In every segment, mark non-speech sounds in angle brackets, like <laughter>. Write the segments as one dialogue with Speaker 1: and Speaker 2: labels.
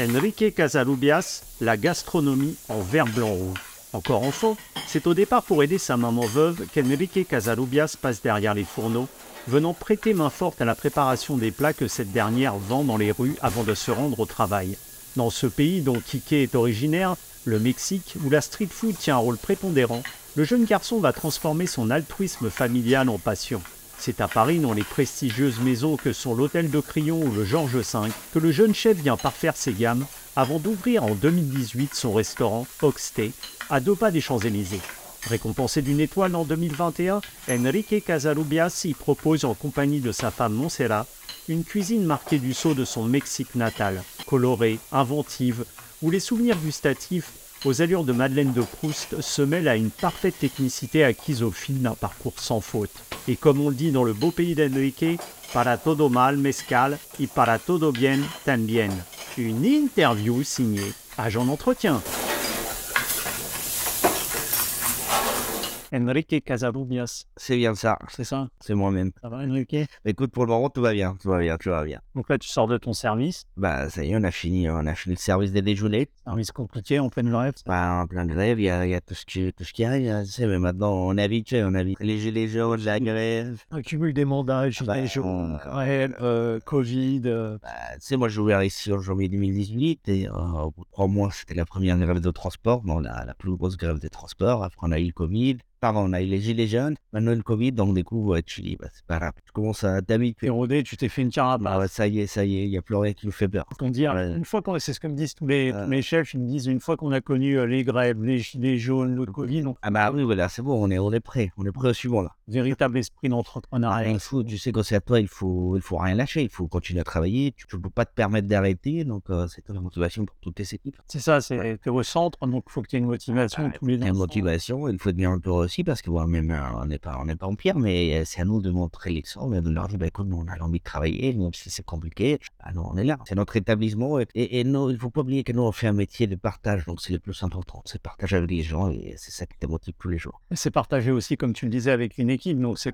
Speaker 1: Enrique Casalubias, la gastronomie en vert blanc rouge. Encore enfant, c'est au départ pour aider sa maman veuve qu'Enrique Casalubias passe derrière les fourneaux, venant prêter main forte à la préparation des plats que cette dernière vend dans les rues avant de se rendre au travail. Dans ce pays dont Kike est originaire, le Mexique, où la street food tient un rôle prépondérant, le jeune garçon va transformer son altruisme familial en passion. C'est à Paris, dans les prestigieuses maisons que sont l'Hôtel de Crillon ou le Georges V, que le jeune chef vient parfaire ses gammes avant d'ouvrir en 2018 son restaurant Oxté à deux pas des Champs-Élysées. Récompensé d'une étoile en 2021, Enrique Casalubias y propose en compagnie de sa femme Montserrat une cuisine marquée du sceau de son Mexique natal, colorée, inventive, où les souvenirs gustatifs aux allures de Madeleine de Proust se mêlent à une parfaite technicité acquise au fil d'un parcours sans faute. Et comme on le dit dans le beau pays d'Enrique, para todo mal mezcal y para todo bien también. Une interview signée Agent d'entretien. Enrique Casalubias,
Speaker 2: C'est bien ça,
Speaker 1: c'est ça?
Speaker 2: C'est moi-même.
Speaker 1: Ça va Enrique?
Speaker 2: Écoute, pour le moment, tout va bien, tout va bien, tout va bien.
Speaker 1: Donc là tu sors de ton service,
Speaker 2: Bah, ça y est, on a fini, on a fini le service des déjeuners.
Speaker 1: service compliqué, en pleine grève.
Speaker 2: Bah, en plein de grève, il y a, y a tout, ce qui, tout ce qui arrive, hein, tu sais, mais maintenant, on est habitué, on habitué. Les gilets jaunes, la grève.
Speaker 1: Un cumul des mandats, gilets
Speaker 2: Bah,
Speaker 1: jaunes, grève, euh, Covid. euh,
Speaker 2: Bah, tu sais, moi, j'ai ouvert ici en janvier 2018 et euh, au bout de trois mois, c'était la première grève de transport, bon, la, la plus grosse grève des transports. Après, on a eu le Covid. Pardon, on a eu les gilets jaunes, maintenant le Covid, donc du coup, ouais, tu dis, bah, c'est pas grave. Tu commences à t'habituer.
Speaker 1: Érodé, tu t'es fait une carapace.
Speaker 2: Bah, ouais, ça y est, ça y est, il y a plus rien qui nous fait peur.
Speaker 1: On dire,
Speaker 2: Ouais.
Speaker 1: une fois qu'on, c'est ce que me disent tous les,
Speaker 2: Ouais.
Speaker 1: tous les chefs, ils me disent une fois qu'on a connu euh, les grèves, les gilets jaunes, le Covid, donc
Speaker 2: Ah bah oui, voilà, c'est bon, on est, on est prêt. On est prêt au suivant, là.
Speaker 1: véritable esprit d'entrepreneuriat.
Speaker 2: Il faut, tu sais, quand c'est à toi, il faut, il faut rien lâcher. Il faut continuer à travailler. Tu ne peux pas te permettre d'arrêter. Donc, euh, c'est la motivation pour toutes tes équipes.
Speaker 1: C'est ça, c'est t'es au centre, donc il faut que tu aies une motivation
Speaker 2: Ouais,
Speaker 1: tous les
Speaker 2: a une motivation, il faut tenir un peu aussi parce que même euh, on n'est pas, on n'est pas en pire, mais euh, c'est à nous de montrer l'exemple et de leur dire, bah, écoute, nous, on a envie de travailler, même si c'est compliqué, nous, on est là. C'est notre établissement et, et, et nous, il faut pas oublier que nous, on fait un métier de partage, donc c'est le plus important. C'est partager avec les gens et c'est ça qui te motive tous les jours.
Speaker 1: C'est partagé aussi, comme tu le disais, avec une équipe. Donc c'est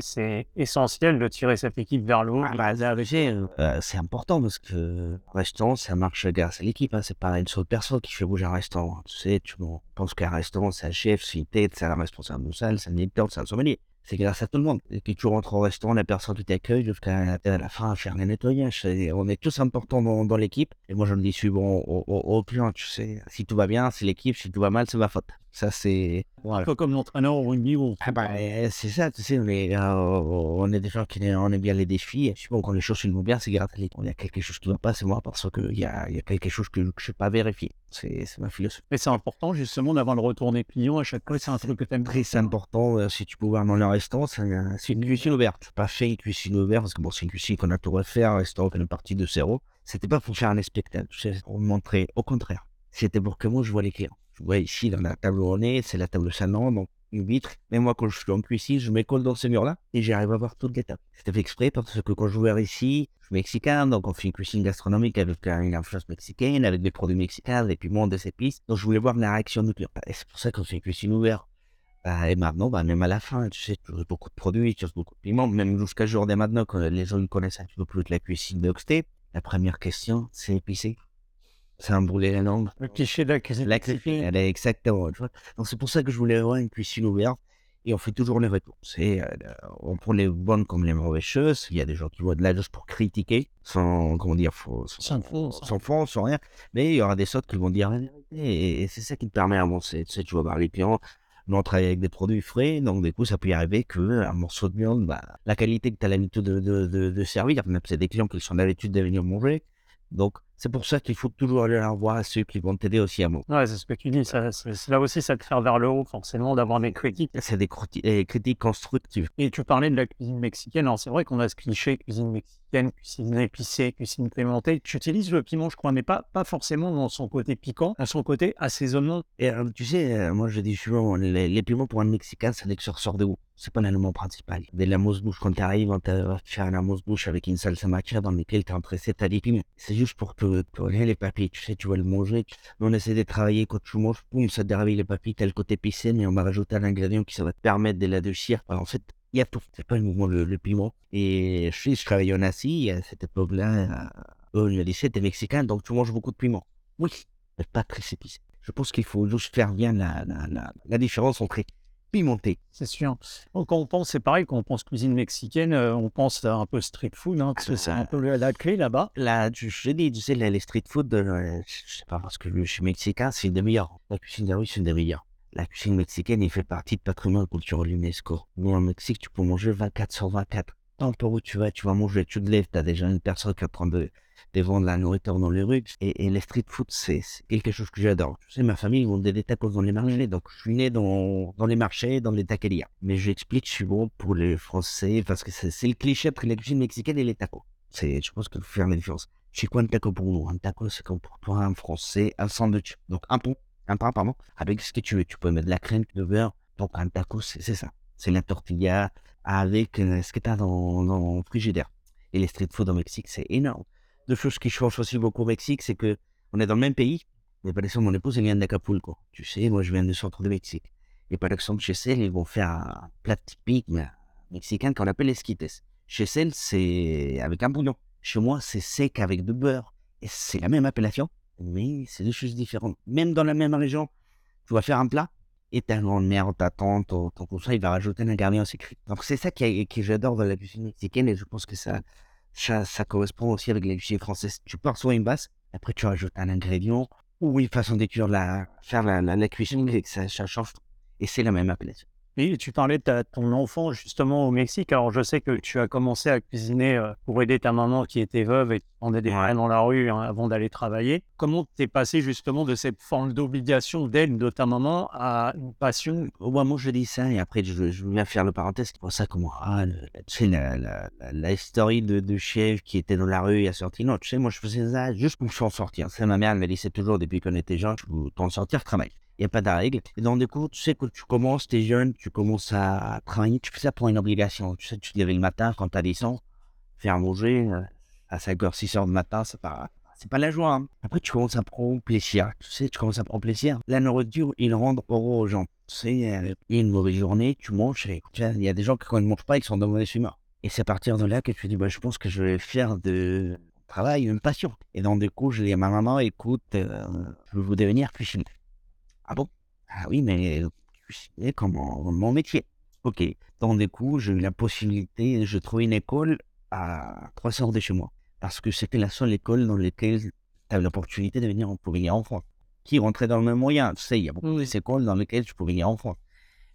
Speaker 1: c'est, essentiel de tirer cette équipe vers le haut.
Speaker 2: Ah, bah, sais, euh, c'est important parce que un restaurant, ça marche grâce à l'équipe. Hein. C'est pas une seule personne qui fait bouger un restaurant. hein. Tu sais, tu bon, penses qu'un restaurant, c'est un chef, c'est une tête, c'est un responsable de salle, c'est un directeur, c'est un sommelier. C'est grâce à tout le monde. Et que tu rentres au restaurant, la personne qui t'accueille jusqu'à la, fin à faire les nettoyages. C'est- On est tous importants dans, l'équipe. Et moi, je me dis aux, aux, aux clients, tu sais, si tout va bien, c'est l'équipe, si tout va mal, c'est ma faute. Ça, c'est. Voilà.
Speaker 1: Un peu comme l'entraîneur au rugby. Où
Speaker 2: Ah bah, euh, c'est ça, tu sais, on est, euh, on est des gens qui on aime bien les défis. Et souvent, quand les choses vont bien, c'est l'équipe. Il y a quelque chose qui ne va pas, c'est moi, parce qu'il y a, y a quelque chose que, je ne sais pas vérifier. C'est c'est ma philosophie.
Speaker 1: Mais c'est important justement d'avoir le retour des clients à chaque fois. C'est un truc que tu aimes
Speaker 2: Très important, euh, si tu peux voir dans le restaurant, c'est un- c'est une cuisine ouverte. Pas fait une cuisine ouverte, parce que bon, c'est une cuisine qu'on a tout refait, un restaurant qu'on est parti de zéro. C'était pas pour faire un spectacle, sais, pour montrer, au contraire. C'était pour que moi, je vois les clients. Je vois ici, dans la table où on est, c'est la table salon, donc une vitre. Mais moi, quand je suis en cuisine, je m'école dans ce mur-là et j'arrive à voir toutes les tables. C'était fait exprès parce que quand je vais ici, je suis mexicain, donc on fait une cuisine gastronomique avec euh, une influence mexicaine, avec des produits mexicains, des piments, des épices. Donc je voulais voir la réaction du client. Et c'est pour ça qu'on fait une cuisine ouverte. Bah, et maintenant, bah, même à la fin, tu sais, tu uses beaucoup de produits, tu uses beaucoup de piments, même jusqu'à jour de maintenant, quand les gens connaissent un petit peu plus de la cuisine d'Oxté, la première question, c'est épicé. C'est un brûlé la langue.
Speaker 1: Le cliché de la cuisine.
Speaker 2: La cuisine, elle est exactement. Donc c'est pour ça que je voulais avoir une cuisine ouverte et on fait toujours les retours. C'est, euh, on prend les bonnes comme les mauvaises choses. Il y a des gens qui vont de là juste pour critiquer, sans, comment dire, faux,
Speaker 1: Sans fond, sans-
Speaker 2: sans fond, sans rien. Mais il y aura des autres qui vont dire la vérité. Et, et c'est ça qui te permet d'avancer. Tu sais, tu vas voir les clients. Nous, on travaille avec des produits frais, donc du coup, ça peut y arriver qu'un morceau de viande, bah, la qualité que tu as l'habitude de, de, de, de servir, même c'est des clients qui sont d'habitude de venir manger. Donc, c'est pour ça qu'il faut toujours aller leur voir à ceux qui vont t'aider aussi à manger.
Speaker 1: Ouais, c'est ce que tu dis. Ça, là aussi, ça te fait vers le haut, forcément, d'avoir des critiques.
Speaker 2: C'est des critiques constructives.
Speaker 1: Et tu parlais de la cuisine mexicaine. Alors, c'est vrai qu'on a ce cliché cuisine mexicaine, cuisine épicée, cuisine pimentée. Tu utilises le piment, je crois, mais pas, pas forcément dans son côté piquant, à son côté assaisonnement.
Speaker 2: Et euh, tu sais, euh, moi je dis souvent, les, piments pour un Mexicain, dès que ça ressort de où C'est pas l'élément principal. Dès la mousse-bouche, quand tu arrives, on va faire une mousse-bouche avec une salsa macha dans laquelle tu as empressé, tu as des piments. C'est juste pour que rien les papilles, tu sais, tu vas le manger. On essaie de travailler quand tu manges, boum, ça te déraville les papilles, t'as le côté épicé, mais on va rajouter un ingrédient qui ça va te permettre de l'adoucir. En fait, il y a tout. C'est pas le, le piment. Et je je travaillais en Asie, à cette époque-là, il m'a dit, t'es mexicain, donc tu manges beaucoup de piment. Oui, mais pas très épicé. Je pense qu'il faut juste faire bien la, la, la, la différence entre pimenté.
Speaker 1: C'est sûr. Quand on pense, c'est pareil, quand on pense cuisine mexicaine, euh, on pense à un peu street food, hein, parce que c'est un peu la, clé là-bas.
Speaker 2: Là, je, dis, tu sais, les, les street food, euh, je sais pas, parce que je suis mexicain, c'est une des meilleures. La cuisine de rue, c'est une des meilleures. La cuisine mexicaine, il fait partie de patrimoine culturel UNESCO. Nous, en Mexique, tu peux manger 24 sur 24. Tant où tu vas, tu vas manger, tu te lèves, t'as déjà une personne qui train de, de vendre la nourriture dans les rues. Et, et les street food, c'est quelque chose que j'adore. Tu sais, ma famille, ils vendait des tacos dans les marchés, donc je suis né dans, dans les marchés, dans les taquerias. Mais j'explique, je suis bon pour les Français, parce que c'est le cliché entre la cuisine mexicaine et les tacos. Je pense qu'il faut faire la différence. C'est quoi un taco pour nous? Un taco, c'est comme pour toi, un français, un sandwich. Donc un pont, un pain, pardon, avec ce que tu veux. Tu peux mettre de la crème, de beurre. Donc un taco, c'est ça. C'est la tortilla avec euh, ce que tu as dans, dans le frigidaire. Et les street food au Mexique, c'est énorme. Deux choses qui changent aussi beaucoup au Mexique, c'est que on est dans le même pays, mais par exemple, mon épouse, elle vient d'Acapulco. Tu sais, moi, je viens du centre du Mexique. Et par exemple, chez elle, ils vont faire un plat typique mexicain qu'on appelle esquites. Chez elle, c'est avec un bouillon. Chez moi, c'est sec avec du beurre. Et c'est la même appellation, mais c'est deux choses différentes. Même dans la même région, tu vas faire un plat, et ta grand-mère, ta tante, ton, ton cousin, il va rajouter un ingrédient secret. Donc c'est ça qui, que j'adore dans la cuisine mexicaine, et je pense que ça, ça, ça correspond aussi avec la cuisine française. Tu pars sur une base, après tu rajoutes un ingrédient, ou une façon de cuire la, faire la, la, la cuisine, et que ça, ça change. Et c'est la même appellation.
Speaker 1: Et tu parlais de ta- ton enfant justement au Mexique. Alors, je sais que tu as commencé à cuisiner euh, pour aider ta maman qui était veuve et on des
Speaker 2: Ouais.
Speaker 1: pains dans la rue hein, avant d'aller travailler. Comment t'es passé justement de cette forme d'obligation d'aide de ta maman à une passion?
Speaker 2: Au moment où je dis ça, et après je, je viens faire le parenthèse, pour ça comment, ah, le- tu sais, la, la, la, la story de, de chef qui était dans la rue et a sorti, non, tu sais, moi je faisais ça juste pour s'en sortir. C'est ma mère, elle me disait toujours depuis qu'on était jeune, pour t'en sortir, travaille. N'y a pas de règle. Et donc, du coup, tu sais, quand tu commences, tu es jeune, tu commences à travailler, tu fais ça pour une obligation. Tu sais, tu te lèves le matin quand tu as 10 ans, faire manger euh, à 5h, 6h du matin, c'est pas, c'est pas la joie. hein. Après, tu commences à prendre plaisir. Tu sais, tu commences à prendre plaisir. La nourriture, il rend heureux aux gens. Tu sais, il y a une mauvaise journée, tu manges. Et, il y a des gens qui, quand ils ne mangent pas, ils sont de mauvais humeur. Et c'est à partir de là que tu dis, bah, je pense que je vais faire de travail une passion. Et donc, du coup, je dis à ma maman, écoute, euh, je veux devenir cuisinier. Ah bon? Ah oui, mais cuisinier comme mon, mon métier. Ok. Donc, du coup, j'ai eu la possibilité, je trouvais une école à 300 heures de chez moi. Parce que c'était la seule école dans laquelle tu avais l'opportunité de venir, pour venir en France. Qui rentrait dans le même moyen. Tu sais, il y a beaucoup
Speaker 1: Oui.
Speaker 2: d'écoles dans lesquelles tu pouvais venir en France.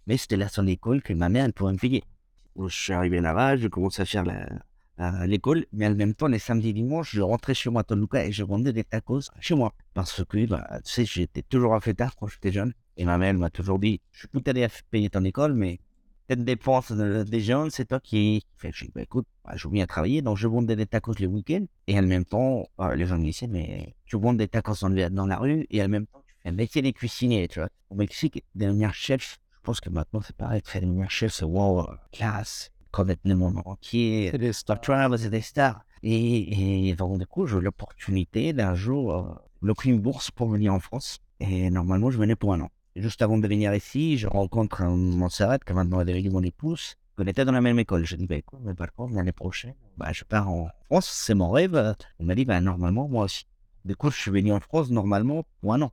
Speaker 2: Mais c'était la seule école que ma mère, elle pouvait me payer. Je suis arrivé là-bas, je commençais à faire la, la- l'école, mais en même temps, les samedis et dimanches, je rentrais chez moi à Toluca et je vendais des tacos chez moi. Parce que, bah, tu sais, j'étais toujours à fêtard quand j'étais jeune. Et ma mère m'a toujours dit, je suis tout allé à payer ton école, mais cette dépense de- des jeunes, c'est toi qui fais. Je dis, bah, écoute, bah, je viens travailler, donc je vendais des tacos le week-end. Et en même temps, euh, les gens me disaient, mais tu vends des tacos dans, la rue, et en même temps, tu fais un métier de cuisinier, tu vois. Au Mexique, devenir chef, je pense que maintenant, c'est pareil, faire devenir chef, c'est wow, euh, classe, le monde entier,
Speaker 1: C'est des
Speaker 2: Star Travel, c'est des stars. Et, et donc, du coup, j'ai eu l'opportunité d'un jour, euh, le une bourse pour venir en France. Et normalement, je venais pour un an. Et juste avant de venir ici, je rencontre Montserrat, qui maintenant est devenu mon épouse. On était dans la même école. Je dis, bah, écoute, mais par contre, l'année prochaine, bah, je pars en France, c'est mon rêve. Elle m'a dit, bah, normalement, moi aussi. Du coup, je suis venu en France, normalement, pour un an.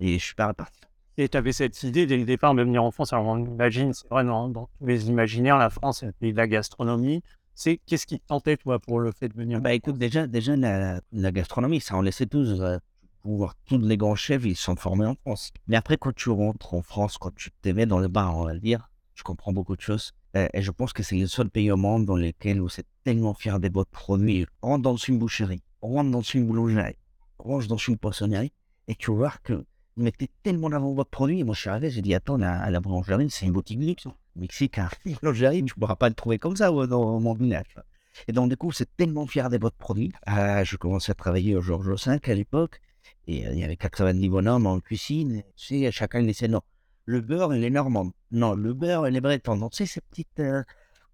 Speaker 2: Et je suis pas reparti.
Speaker 1: Et tu avais cette idée dès le départ de venir en France. Alors, on imagine, c'est vrai, dans, dans tous les imaginaires, la France, c'est le pays de la gastronomie. C'est qu'est-ce qui te tentait, toi, pour le fait de venir
Speaker 2: Bah écoute, déjà, déjà la, la gastronomie, ça on le sait tous. euh, pour voir tous les grands chefs, ils sont formés en France. Mais après, quand tu rentres en France, quand tu te mets dans le bar, on va le dire, je comprends beaucoup de choses. Euh, et je pense que c'est le seul pays au monde dans lequel vous êtes tellement fier de votre produit. On rentre dans une boucherie, on rentre dans une boulangerie, on rentre dans une poissonnerie, et tu vois que vous mettez tellement en avant votre produit. Et moi, je suis arrivé, j'ai dit, attends, la, à la boulangerie, c'est une boutique de luxe. Mexique, un <laughs> boulangerie, tu ne pourras pas le trouver comme ça dans mon village. Et donc, du coup, c'est tellement fier de votre produit. Euh, je commençais à travailler au Georges V à l'époque. Et euh, il y avait 90 bonhommes en cuisine. Tu sais, chacun disait non. Le beurre, il est normand. Non, le beurre, il est breton. Donc, tu sais, ces petites, euh,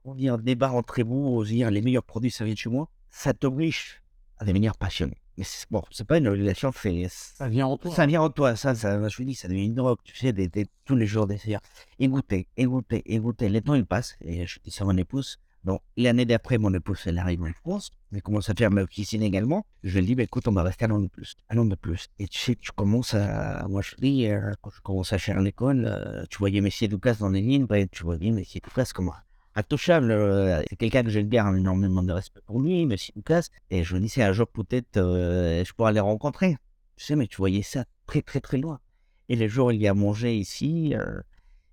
Speaker 2: on débats entre vous, dire les meilleurs produits, ça vient de chez moi. Ça t'oblige à devenir passionné. Mais c'est, bon, c'est pas une obligation, c'est,
Speaker 1: Ça vient en toi.
Speaker 2: ça vient en toi, ça, ça, je vous dis, ça devient une drogue, tu sais, des, des- tous les jours d'essayer. Écoutez, écoutez, écoutez, le temps il passe, et je dis ça à mon épouse, Donc, l'année d'après, mon épouse, elle arrive en France. Elle commence à faire ma cuisine également. Je lui dis, bah, écoute, on va rester un an de plus. Un an de plus. Et tu sais, tu commences à. Moi, je dis, euh, quand je commence à faire l'école, euh, tu voyais Messi Lucas dans les lignes, bah, tu voyais Messi Lucas comme intouchable. Euh, c'est quelqu'un que je garde énormément de respect pour lui, Messi Lucas. Et je me dis, c'est un jour peut-être, je pourrais les rencontrer. Tu sais, mais tu voyais ça très, très, très loin. Et les jours où il y a mangé ici,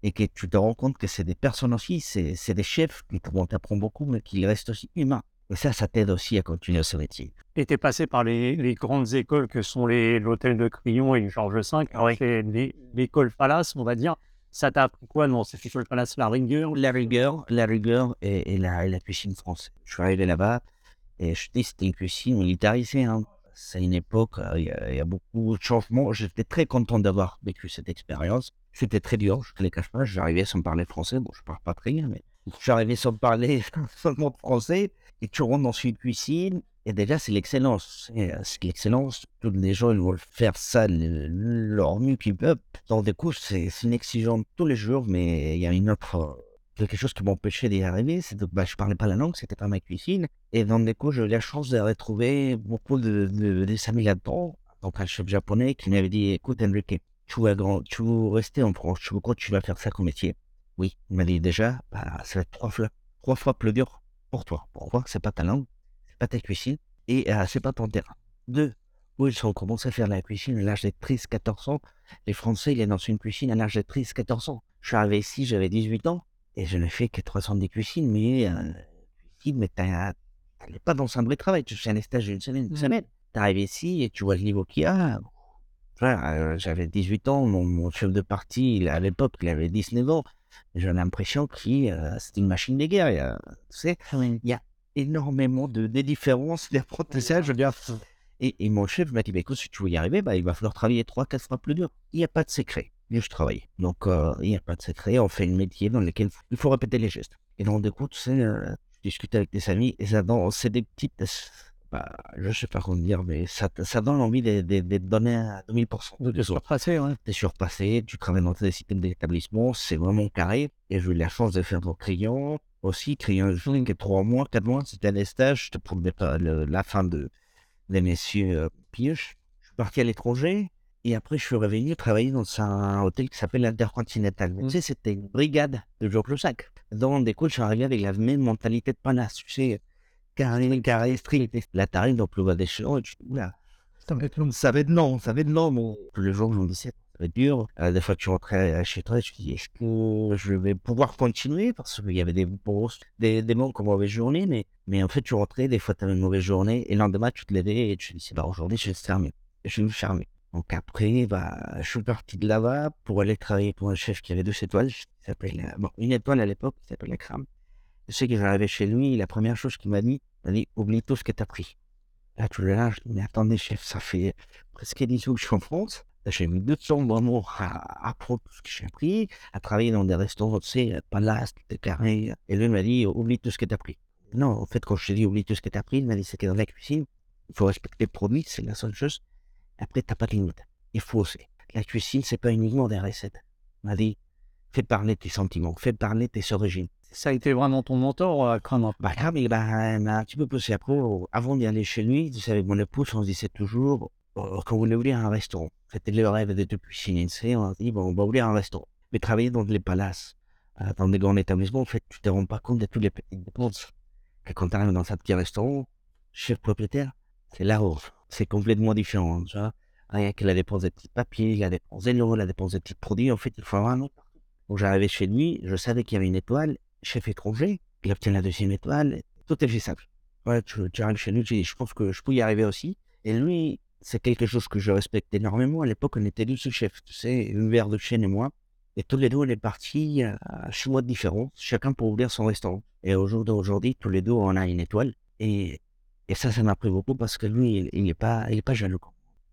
Speaker 2: et que tu te rends compte que c'est des personnes aussi, c'est des chefs qui t'apprennent beaucoup, mais qui restent aussi humains. Et ça, ça t'aide aussi à continuer ce métier.
Speaker 1: Et tu es passé par les, grandes écoles que sont l'hôtel de Crillon et Georges V, oui. l'école Palace, on va dire. Ça t'a appris quoi dans cette école Palace La rigueur?
Speaker 2: La rigueur, la rigueur et, la, cuisine française. Je suis arrivé là-bas et je dis c'était une cuisine militarisée. Hein. C'est une époque, euh, il y, a beaucoup de changements. J'étais très content d'avoir vécu cette expérience. C'était très dur, je ne les cache pas. J'arrivais sans parler français. Bon, je ne parle pas très bien, mais j'arrivais sans parler <laughs> seulement français. Et tu rentres dans une cuisine. Et déjà, c'est l'excellence. Euh, c'est l'excellence. Tous les gens, ils veulent faire ça leur mieux qu'ils peuvent. Donc, du coup, c'est une exigence tous les jours, mais il y a une autre quelque chose qui m'empêchait d'y arriver, c'est que bah, je parlais pas la langue, c'était pas ma cuisine. Et dans des coups, j'ai eu la chance de retrouver beaucoup de, de, de amis là-dedans. Donc un chef japonais qui m'avait dit, écoute Enrique, tu vas, veux rester en France, tu veux tu vas faire ça comme métier? Oui, il m'a dit déjà, bah, ça va être trois fois, trois fois plus dur pour toi. Pourquoi? C'est pas ta langue, pas ta cuisine, et euh, c'est pas ton terrain. Deux, où ils ont commencé à faire la cuisine? À l'âge de 13-14 ans. Les Français, ils dans une cuisine à l'âge de 13-14 ans. Je suis arrivé ici, j'avais 18 ans. Et je n'ai fait que 310 cuisines, mais euh, cuisine, mais tu n'es pas dans un vrai travail. Tu fais un stage d'une semaine. Une semaine. Tu arrives ici et tu vois le niveau qu'il y a. Euh, j'avais 18 ans, mon, chef de parti, à l'époque, il avait 19 ans. J'ai l'impression que euh, c'était une machine de guerre. tu sais, ah il y a énormément de, de différences dire. Et, et, mon chef m'a dit, bah, écoute, si tu veux y arriver, bah, il va falloir travailler 3-4 fois plus dur. Il n'y a pas de secret je travaille. Donc, euh, il n'y a pas de secret. On fait un métier dans lequel il faut répéter les gestes. Et donc, du coup, tu sais, euh, je discute avec des amis et ça c'est des petites, bah, je sais pas comment dire, mais ça, ça donne envie de, de, de donner à 2000%.
Speaker 1: De surpasser, ouais.
Speaker 2: De surpasser, tu travailles dans des systèmes d'établissement, c'est vraiment carré. Et j'ai eu la chance de faire mon crayon aussi, crayon qui est trois mois, quatre mois, c'était un stage pour la fin de, des messieurs euh, Pioche. Je suis parti à l'étranger, et après, je suis revenu travailler dans un hôtel qui s'appelle l'Intercontinental. Tu mmh. sais, c'était une brigade de Georges Sac. Dans des coups, je suis arrivé avec la même mentalité de panasse. Tu sais, carré, carré, strict. Là, t'arrives dans le des champs et tu dis, oula, ça va être long, ça va être long. Mon... Tous les jours, je me disais, ça va être dur. Euh, des fois, tu rentrais chez toi et tu te dis, est-ce que je vais pouvoir continuer? Parce qu'il y avait des, des, des comme mauvaise journée, mais, mais en fait, tu rentrais, des fois, tu avais une mauvaise journée, et le lendemain, tu te levais et tu te dis, bah, aujourd'hui, je vais fermer. Je vais me fermer. Donc après, bah, je suis parti de là-bas pour aller travailler pour un chef qui avait deux étoiles, qui s'appelle, bon, une étoile à l'époque, qui s'appelle la crame. Je sais que j'arrivais chez lui, la première chose qu'il m'a dit, il dit, oublie tout ce que tu as pris. Là, tu je dis, mais attendez, chef, ça fait presque 10 jours que je suis en France. J'ai mis deux temps vraiment à apprendre tout ce que j'ai appris, à travailler dans des restaurants, tu sais, palace, des carrés. Et lui, il m'a dit, oublie tout ce que tu as pris. Non, en fait, quand je t'ai dit, oublie tout ce que tu as pris, il m'a dit, c'est que dans la cuisine, il faut respecter le produit, c'est la seule chose. Après, t'as pas de limite. Il faut aussi. La cuisine, c'est pas uniquement des recettes. On m'a dit, fais parler tes sentiments, fais parler tes origines.
Speaker 1: Ça a été vraiment ton mentor, euh, Bah,
Speaker 2: mais bah, un petit peu plus après, avant d'y aller chez lui, tu sais, avec mon épouse, on se disait toujours, quand vous voulez ouvrir un restaurant, c'était le rêve de tout cuisiner, on se dit, bon, on va ouvrir un restaurant. Mais travailler dans les palaces, euh, dans des grands établissements, en fait, tu te rends pas compte de toutes les petites dépenses. quand tu arrives dans un petit restaurant, chef propriétaire, c'est la rose c'est complètement différent. Tu vois Rien que la dépense des petits papiers, la dépense des lots, la dépense des petits produits, en fait, il faut avoir un. Donc j'arrivais chez lui, je savais qu'il y avait une étoile, chef étranger, il obtient la deuxième étoile, tout est faisable. Ouais, tu, arrives chez lui, tu je pense que je peux y arriver aussi. Et lui, c'est quelque chose que je respecte énormément. À l'époque, on était deux sous-chefs, tu sais, verre de chaîne et moi. Et tous les deux, on est partis à six mois de différence, chacun pour ouvrir son restaurant. Et au jour d'aujourd'hui, tous les deux, on a une étoile. Et et ça, ça m'a pris beaucoup parce que lui, il n'est pas, pas jaloux.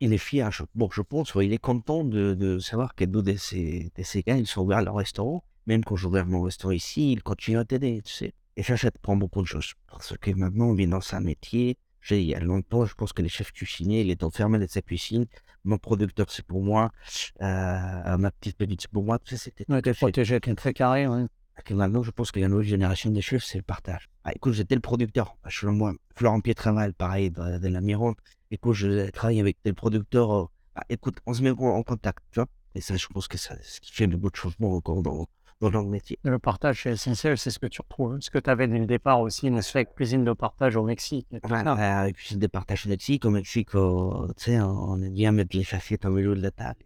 Speaker 2: Il est fier. bon, je pense, il est content de, de savoir que deux de ses, de ses gars, ils sont ouverts leur restaurant. Même quand j'ouvre mon restaurant ici, il continue à t'aider, tu sais. Et ça, ça te prend beaucoup de choses. Parce que maintenant, on vient dans un métier. Il y a longtemps, je pense que les chefs cuisiniers, il est enfermé dans sa cuisine. Mon producteur, c'est pour moi. Euh, ma petite petite, c'est pour moi. Tu sais,
Speaker 1: c'était. Ouais, t'es protégé, très carré, ouais.
Speaker 2: que maintenant, je pense que la nouvelle génération des chefs, c'est le partage. Ah, écoute, j'étais le producteur. Bah, je moi, Florent Pietraval, pareil, de, de l'Amiron. Écoute, je travaille avec tel producteur. euh, bah, écoute, on se met en contact, tu vois. Et ça, je pense que ça, ce qui fait de beaux changements encore dans, dans notre métier.
Speaker 1: Le partage c'est essentiel, c'est ce que tu retrouves. Ce que tu avais dès le départ aussi, une de cuisine de partage au Mexique.
Speaker 2: Voilà, avec cuisine de partage au Mexique. Au Mexique, euh, tu sais, on aime bien mettre les assiettes au milieu de la table.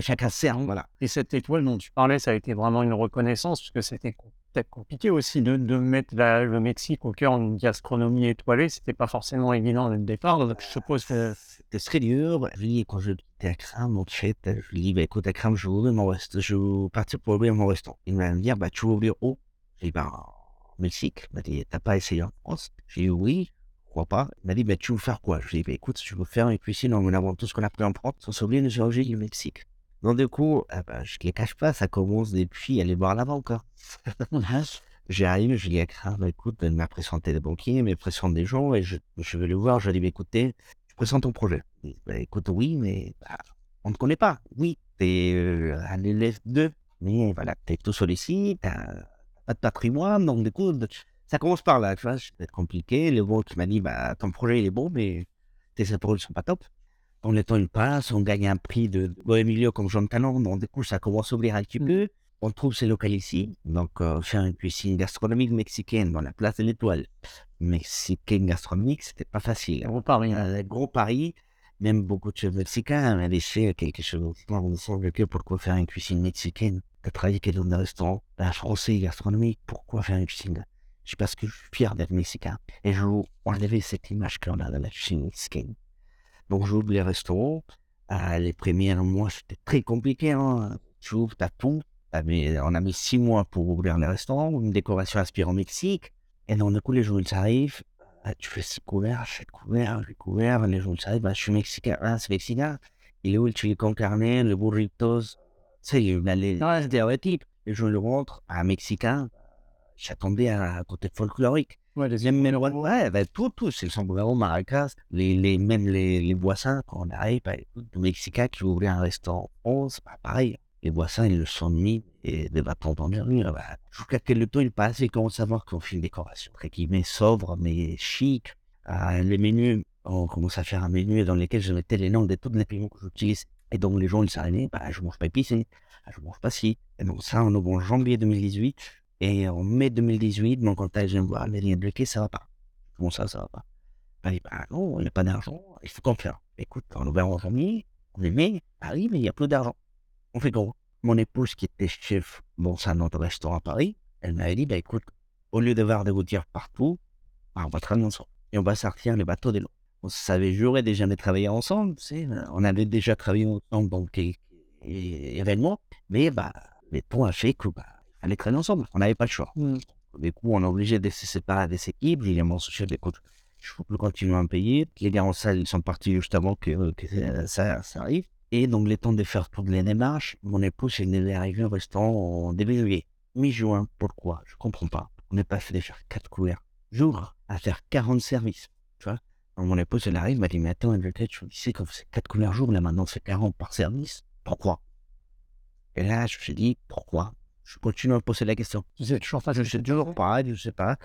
Speaker 2: Chacun sert, voilà.
Speaker 1: Et cette étoile dont tu parlais, ça a été vraiment une reconnaissance, parce que c'était peut-être compliqué aussi de, mettre le Mexique au cœur d'une gastronomie étoilée. C'était pas forcément évident dès le départ. Donc, je suppose que
Speaker 2: C'était très dur. Je dis, quand je quittais Akram, en fait, je lui dis, écoute, Akram, je veux ouvrir mon restaurant. Je veux partir pour ouvrir mon restaurant. Il me dire, bah, tu veux ouvrir où J'ai dit, bah, au Mexique. Il m'a dit, t'as pas essayé en France? J'ai dit, oui, pourquoi pas? Il m'a dit, bah, tu veux faire quoi? Je lui ai dit, bah, écoute, je veux faire une cuisine en avant tout ce qu'on a pris en France, sans oublier le géologie du Mexique. Donc, du coup, ah bah, je ne les cache pas, ça commence depuis aller boire la banque. hein. J'arrive, je dis à Akram, bah, écoute, il m'a présenté des banquiers, il m'a présenté des gens, et je, je vais le voir, je lui ai dit, bah, écoutez, je présente ton projet. Bah, écoute, oui, mais on ne te connaît pas. Oui, tu es un élève 2, mais voilà, tu es tout les sites, tu pas de patrimoine, donc du coup, ça commence par là, tu vois, c'est peut-être compliqué. Le banque m'a dit, bah, ton projet, il est bon, mais tes épaules ne sont pas top. En temps, il passe, on gagne un prix de Beau Emilio comme Jean Canon, donc du coup, ça commence à ouvrir un petit
Speaker 1: Mm.
Speaker 2: peu. On trouve ces locales ici, donc euh, faire une cuisine gastronomique mexicaine dans la place de l'Étoile. Mexicaine gastronomique, c'était pas facile.
Speaker 1: vous parlez.
Speaker 2: Un gros pari, même beaucoup de chefs mexicains m'avaient laissé quelque chose. On me semble que pourquoi faire une cuisine mexicaine? T'as travaillé dans Un français gastronomique, pourquoi faire une cuisine? C'est parce que je suis fier d'être mexicain. Et je veux enlever cette image qu'on a de la cuisine mexicaine. Donc j'ouvre les restaurants. Ah, les premiers mois, c'était très compliqué. Hein. Tu ouvres, t'as tout. Mis- on a mis six mois pour ouvrir les restaurants, une décoration inspirée au Mexique. Et donc, du coup, les jours, ils arrivent. Ah, tu fais six couverts, sept couverts, huit couverts. Les jours, ils arrivent. Bah, je suis mexicain. Ah, c'est mexicain. Il est où le chili con carne, le burritos? Tu sais, il y a les stéréotypes. Les gens le rentrent. Un mexicain, j'attendais à un côté folklorique.
Speaker 1: Ouais, les
Speaker 2: J'aime même ouais, ben, tout, tout, c'est le sombrero, maracas, les, les, même les, les boissons, quand on arrive, ben, écoute, le Mexicain qui ouvrir un restaurant, oh, c'est pas pareil. Les boissons, ils le sont mis et des bâtons dans les rues. Ben, jusqu'à quel temps il passe et comment savoir qu'on fait une décoration, entre guillemets, sobre, mais chic. Euh, les menus, on commence à faire un menu dans lequel je mettais les noms de tous les piments que j'utilise. Et donc, les gens, ils s'arrêtaient, bah, je mange pas épicé, ah, je mange pas ci. Et donc, ça, on ouvre en janvier 2018. Et en mai 2018, mon contact vient me voir, mais rien de bloqué, ça va pas. Comment ça, ça va pas? Ben, il dit, bah non, il n'y a pas d'argent, il faut qu'on fasse. Écoute, on ouvre en famille, on est mai, ah oui, mais il n'y a plus d'argent. On fait gros. Mon épouse, qui était chef, c'est un autre restaurant à Paris, elle m'avait dit, bah écoute, au lieu d'avoir des routières partout, on va travailler ensemble. Et on va sortir les bateaux de l'eau. On savait jurer déjà jamais travailler ensemble, tu on avait déjà travaillé ensemble dans quelques événements, mais bah, le temps a fait que, fallait travailler ensemble. On n'avait pas le choix.
Speaker 1: Mm.
Speaker 2: Du coup, on est obligé de se séparer des équipes. Il y a mon chef écoute, je ne peux plus continuer à me payer. Les gars en salle, ils sont partis juste avant que, que ça- arrive. Et donc, le temps de faire toutes les démarches, mon épouse, elle est arrivée au restaurant en début juillet. Mi-juin, pourquoi? Je comprends pas. On est passé de faire 4 couverts jour à faire 40 services. Tu vois? Donc, Mon épouse, elle arrive, elle m'a dit, mais attends, peut-être, je me disais qu'on faisait 4 couverts jour, là maintenant, c'est 40 par service. Pourquoi? Et là, je me suis dit, pourquoi? Je continue à me poser la question.
Speaker 1: Vous êtes toujours face
Speaker 2: Je sais toujours pas, je sais pas.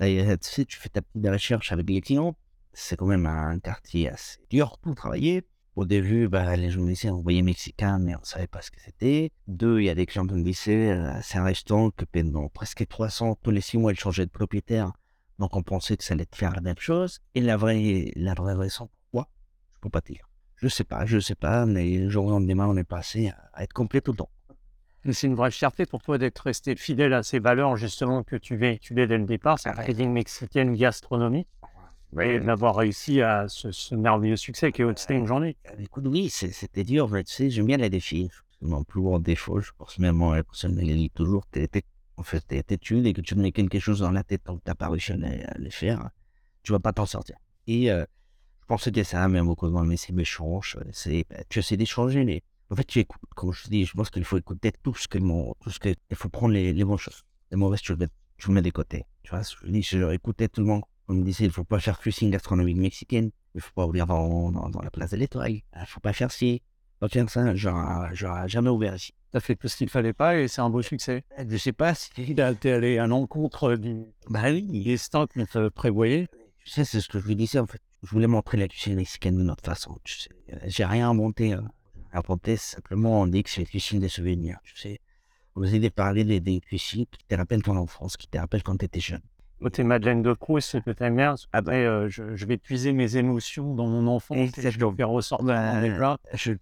Speaker 2: Et, euh, tu sais, tu fais ta petite recherche avec les clients. C'est quand même un quartier assez dur pour travailler. Au début, bah, les gens me disaient, on voyait mexicain, mais on savait pas ce que c'était. Deux, il y a des clients qui me disaient, euh, c'est un restaurant que pendant presque 300, tous les six mois, il changeait de propriétaire. Donc, on pensait que ça allait faire la même chose. Et la vraie, la vraie raison, pourquoi? Je peux pas te dire. Je sais pas, je sais pas, mais le jour au lendemain, on est passé à être complet tout le temps.
Speaker 1: C'est une vraie fierté pour toi d'être resté fidèle à ces valeurs justement que tu véhiculais dès le départ, cette
Speaker 2: Ah ouais.
Speaker 1: cuisine mexicaine gastronomie, et d'avoir réussi à ce, ce merveilleux succès qui est Holstein aujourd'hui.
Speaker 2: Euh, Écoute, oui, c'est- c'était dur, mais tu sais, j'aime bien les défis. C'est mon plus gros défaut, je pense même moi, la personne me le dit toujours, t'es, en fait, t'es têtu, et que tu mets quelque chose dans la tête tant que t'as pas réussi à les, les faire, tu vas pas t'en sortir. Et euh, je pensais que ça, mais beaucoup de gens, mais c'est c'est, bah, tu essaies d'échanger, mais en fait, tu écoutes, comme je te dis, je pense qu'il faut écouter tout ce que mon, tout ce que, il faut prendre les, les bonnes choses. Les mauvaises, tu le mets, tu le mets de côté. Tu vois, je dis, je écoutais tout le monde, on me disait, il faut pas faire cuisine gastronomique mexicaine, il faut pas ouvrir dans, dans, dans la place de l'Étoile, il faut pas faire ci, pas faire ça, j'aurais jamais ouvert ici.
Speaker 1: T'as fait tout ce qu'il fallait pas et c'est un beau succès.
Speaker 2: Je sais pas si.
Speaker 1: T'es allé à l'encontre du
Speaker 2: Bah oui.
Speaker 1: destin que tu prévoyais.
Speaker 2: Tu sais, c'est ce que je vous disais en fait. Je voulais montrer la cuisine mexicaine de notre façon. Tu sais, j'ai rien inventé. Hein. Inventé simplement, on dit que c'est la cuisine des souvenirs. Tu sais, vous de parler des, des cuisines qui te rappellent ton enfance, qui te rappellent quand tu étais jeune.
Speaker 1: Côté Madeleine de Proust, c'est que ta mère. Après, euh, je, je, vais puiser mes émotions dans mon enfance et, et je vais faire ressortir bah, les plats.
Speaker 2: Je,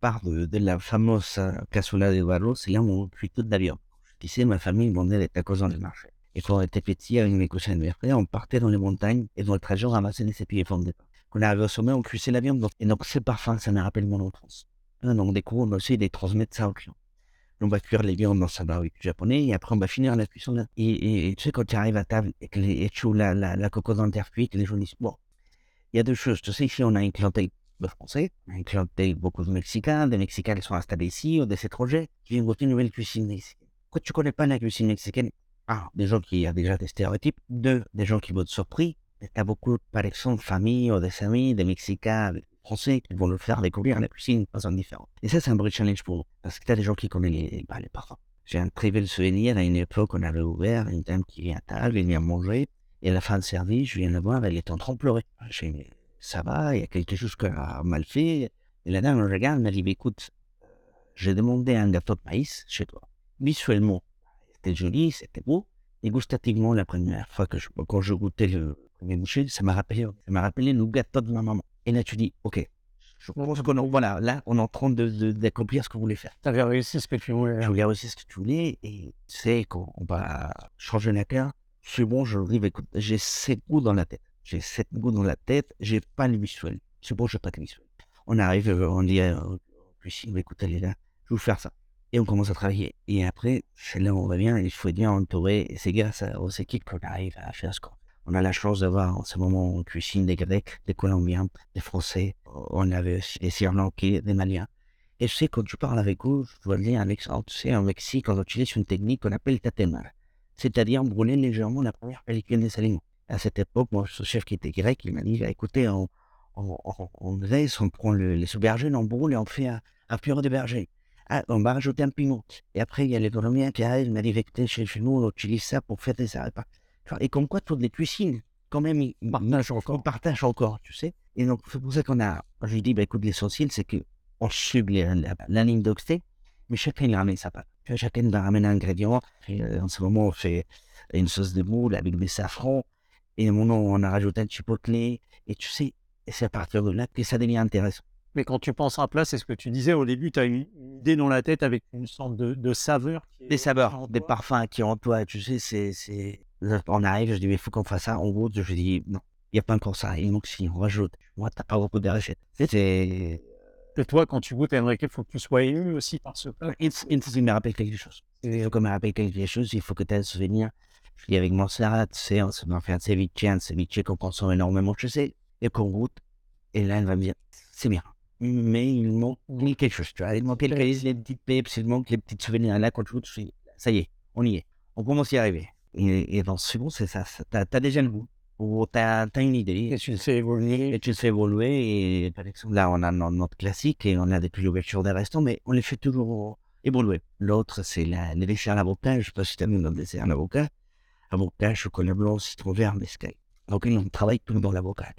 Speaker 2: pars de, de, la fameuse cassoula de barro, c'est là où on cuit toute la viande. Tu sais, ma famille vendait des tacos dans le marché. Et quand on était petit, avec mes cousins de frères, on partait dans les montagnes et dans le trajet, on ramassait des épis et de Quand on arrivait au sommet, on cuisait la viande. Et donc, ces parfums, ça me rappelle mon enfance. Donc, des coups, on aussi les transmettre ça aux clients on va cuire les viandes dans sa barbecue japonais et après on va finir la cuisson. Et, tu sais, quand tu arrives à table et que les, et la, la, la coco dans terre cuite, les gens Bon, il y a deux choses. Tu sais, ici on a une clientèle de Français, une clientèle beaucoup de Mexicains, des Mexicains qui sont installés ici ou des étrangers qui viennent goûter une nouvelle cuisine mexicaine. Quand tu connais pas la cuisine mexicaine, ah, des gens qui ont déjà des stéréotypes, deux, des gens qui vont être surpris, tu as beaucoup, par exemple, de familles ou des amis, des Mexicains, français qui vont le faire découvrir la cuisine de façon différente. Et ça, c'est un vrai challenge pour nous, parce que tu as des gens qui connaissent les, bah, les parfums. J'ai un très bel souvenir, à une époque, on avait ouvert, une dame qui vient à table, elle vient manger, et à la fin de service, je viens la voir, elle est en train de pleurer. J'ai dit, ça va, il y a quelque chose qui a mal fait. Et la dame me regarde, me dit, écoute, j'ai demandé un gâteau de maïs chez toi. Visuellement, c'était joli, c'était beau. Et gustativement, la première fois que je, quand je goûtais le ça m'a rappelé, ça m'a rappelé le gâteau de ma maman. Et là, tu dis, OK, je pense qu'on voilà, là, on est en train d'accomplir de, ce qu'on voulait faire.
Speaker 1: Tu avais réussi ce que tu voulais.
Speaker 2: Je voulais réussir ce que tu voulais. Et tu sais, quand on va changer la carte, c'est bon, je arrive, écoute, j'ai sept goûts dans la tête. J'ai sept goûts dans la tête, j'ai pas le visuel. C'est bon, j'ai pas le visuel. On arrive, euh, on dit, euh, Lucie, écoute, elle est là, je vais vous faire ça. Et on commence à travailler. Et après, c'est là où on va bien, il faut bien entourer. C'est grâce aux équipes qu'on arrive à faire ce qu'on on a la chance d'avoir en ce moment en cuisine des Grecs, des Colombiens, des Français. On avait aussi des des Maliens. Et je sais, quand tu parles avec eux, je dois dire. Tu sais, en Mexique, on utilise une technique qu'on appelle tatemar. C'est-à-dire brûler légèrement la première pellicule des aliments. À cette époque, moi, ce chef qui était grec, il m'a dit, écoutez, on, on, on, on, on prend les aubergines, on brûle et on fait un, un purée de berger. Ah, on va rajouter un piment. Et après, il y a les qui arrivent, il m'a dit, écoutez, chez nous, on utilise ça pour faire des repas. Et comme quoi, toutes les cuisines, quand même, ils partagent encore, partagent encore tu sais. Et donc, c'est pour ça qu'on a, j'ai dit, bah, écoute, l'essentiel, c'est qu'on suit la, la, ligne d'oxté, mais chacun il ramène sa pâte. Chacun va ramener un ingrédient. Euh, en ce moment, on fait une sauce de moule avec des safrans. Et un moment, on a rajouté un chipotle. Et tu sais, c'est à partir de là que ça devient intéressant.
Speaker 1: Mais quand tu penses à un plat, c'est ce que tu disais au début, tu as une idée dans la tête avec une sorte de, de saveur.
Speaker 2: des saveurs, des parfums qui ont en toi. Tu sais, c'est on arrive, je dis, mais il faut qu'on fasse ça. En gros, je dis, non, il n'y a pas encore ça. Il manque si, on rajoute. Moi, t'as pas beaucoup de recettes. C'est.
Speaker 1: Et toi, quand tu goûtes Enrique, il faut que tu sois ému aussi par ce plat.
Speaker 2: Il, faut me rappelle quelque chose. Il faut qu'il me rappelle quelque chose. Il faut que tu aies un souvenir. Je dis, avec Montserrat, tu sais, on se fait un ceviche, un ceviche qu'on consomme énormément, je sais, et qu'on goûte. Et là, elle va me dire, c'est bien. Mais il manque quelque chose, tu vois. Il manque les petites peps, il manque les petits souvenirs. Là, quand tu goûtes, je dis, ça y est, on y est. On commence à y arriver. Et, dans ce second, c'est ça. Tu as, déjà le goût. Tu as, une idée.
Speaker 1: Et tu le fais évoluer.
Speaker 2: Et tu le fais évoluer. Et par exemple, là, on a notre classique et on a des l'ouverture des restaurants, mais on les fait toujours évoluer. L'autre, c'est les desserts à l'avocat. Je ne sais pas si tu as vu notre dessert à l'avocat. Avocat, chocolat blanc, citron vert, mescal. Donc, on travaille tout dans l'avocat.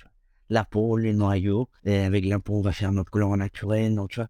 Speaker 2: La peau, les noyaux. Et avec la peau, on va faire notre colorant naturel. Donc, tu vois.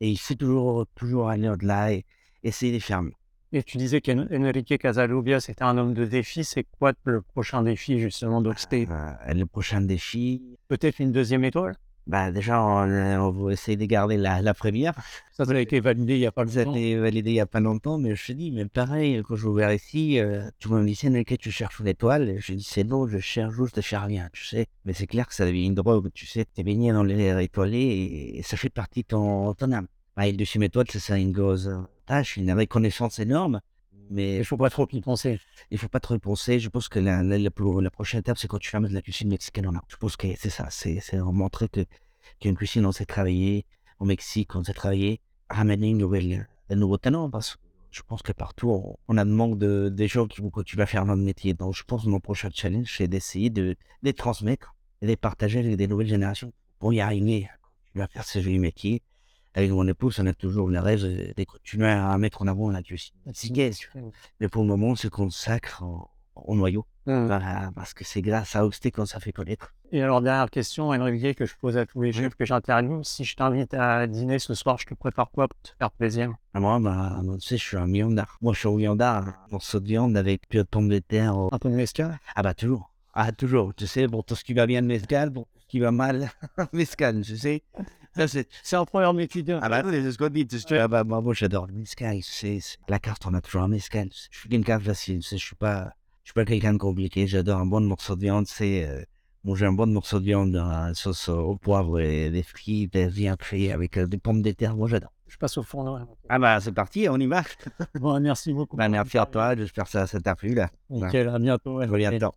Speaker 2: Et il faut toujours, toujours aller au-delà et essayer de faire mieux.
Speaker 1: Et tu disais qu'Enrique Casalubia, c'était un homme de défi. C'est quoi le prochain défi, justement, d'Oxté
Speaker 2: euh, Le prochain défi?
Speaker 1: Peut-être une deuxième étoile?
Speaker 2: Bah, Déjà, on, va essayer de garder la, la première.
Speaker 1: Ça, a été validé il n'y a pas longtemps. Ça a
Speaker 2: été validé il n'y a pas longtemps, mais je te dis, mais pareil, quand je ouvert ici, euh, tout le monde me Enrique, tu cherches une étoile Je dis, c'est non, je cherche juste, je cherche rien, tu sais. Mais c'est clair que ça devient une drogue, tu sais. Tu es baigné dans l'air étoilé et, ça fait partie de ton, ton âme. Bah, une deuxième étoile, c'est ça, une grosse tâche, une reconnaissance énorme. Mais
Speaker 1: il ne faut pas trop y penser.
Speaker 2: Il ne faut pas trop y penser. Je pense que la, la, prochaine étape, c'est quand tu vas mettre la cuisine mexicaine en. Je pense que c'est ça. C'est montrer qu'il y a une cuisine, on sait travailler. Au Mexique, on sait travailler. Ramener une nouvelle, un nouveau talent. Parce que je pense que partout, on, a le manque de, des gens qui vont continuer à faire notre métier. Donc, je pense que mon prochain challenge, c'est d'essayer de, les transmettre et de les partager avec des nouvelles générations pour y arriver. Tu vas faire ce joli métier avec mon épouse, on a toujours le rêve de de continuer à mettre en avant la.
Speaker 1: Mmh.
Speaker 2: Mais pour le moment, on se consacre au, au noyau.
Speaker 1: Mmh.
Speaker 2: Voilà, parce que c'est grâce à Austé qu'on s'est fait connaître.
Speaker 1: Et alors, dernière question, Enrique, que je pose à tous les chefs que j'interviewe. Si je t'invite à dîner ce soir, je te prépare quoi pour te faire plaisir?
Speaker 2: Ah, Moi, bah, tu sais, je suis un viandard. Moi, je suis un viandard, un morceau de viande avec peu de pommes de terre. au-
Speaker 1: Un peu de mescal
Speaker 2: Ah bah toujours. Ah toujours. Tu sais, pour tout ce qui va bien, mescal, pour tout ce qui va mal, <laughs> mescal, tu sais. Ça, c'est...
Speaker 1: C'est un programme étudiant.
Speaker 2: Ah bah oui, c'est ce qu'on dit. Ah bah moi, j'adore le mescal. Tu sais, c'est- la carte, on a toujours un mescal. Je suis quelqu'un facile. Tu sais, je suis pas, je suis pas quelqu'un de compliqué. J'adore un bon morceau de viande. C'est euh, manger un bon morceau de viande dans la sauce au poivre et des frites bien fait avec euh, des pommes de terre. Moi, j'adore.
Speaker 1: Je passe au fourneau. Enrique.
Speaker 2: Ah bah c'est parti, on y va.
Speaker 1: Bon, merci beaucoup.
Speaker 2: Bah merci à toi. J'espère que ça, t'a plu là.
Speaker 1: Nickel, à bientôt.
Speaker 2: Je vous dis à bientôt.